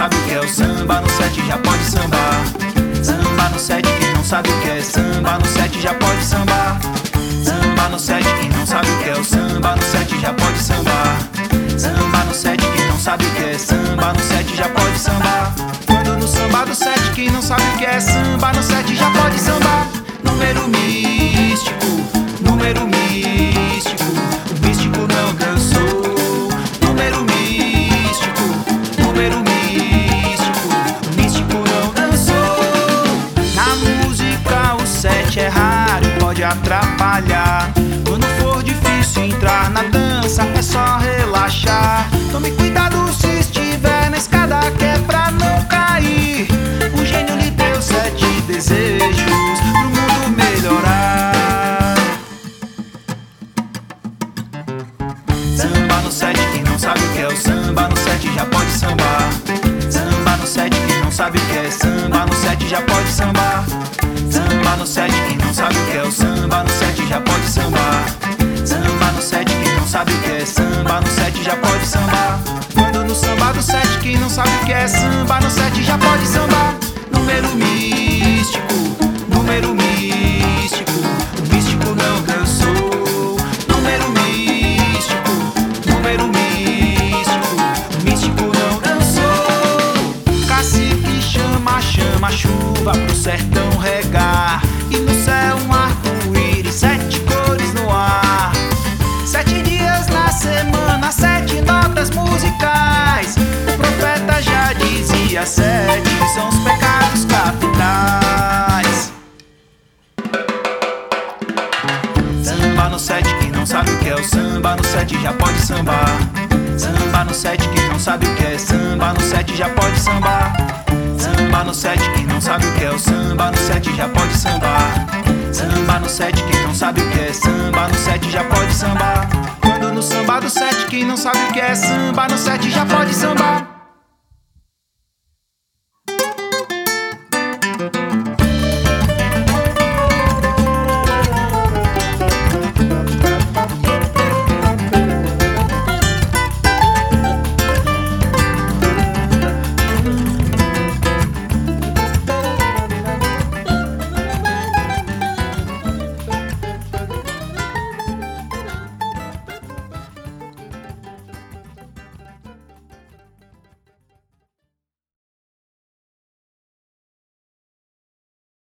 sabe o que é o samba no set já pode sambar. Samba no set, quem não sabe o que é samba no set já pode sambar. Samba no set, quem não sabe o que é o samba no set já pode sambar. Samba no set, quem não sabe o que é samba no set já pode sambar. Quando no samba do set, quem não sabe o que é samba no set já pode sambar. Atrapalhar. Quando for difícil entrar na dança, é só relaxar. Tome cuidado se estiver na escada, que é pra não cair. O gênio lhe deu sete desejos pro mundo melhorar. Samba no set, quem não sabe o que é o samba no set já pode sambar. Samba no set, quem não sabe o que é samba no set já pode sambar. Samba no set, quem não sabe que é samba no set já pode sambar. Número místico, número místico, o místico não cansou. Número místico, número místico, o místico não dançou. Cacique chama, chama chuva pro sertão regar. Sete são os pecados capitais. Samba no set, quem não sabe o que é o samba no set já pode sambar. Samba no set, quem não sabe o que é samba no set já pode sambar. Samba no set, quem não sabe o que é o samba no set já pode sambar. Samba no não sabe o que é samba no set já pode sambar. Quando no samba do set, quem não sabe o que é samba no set já pode sambar. thank you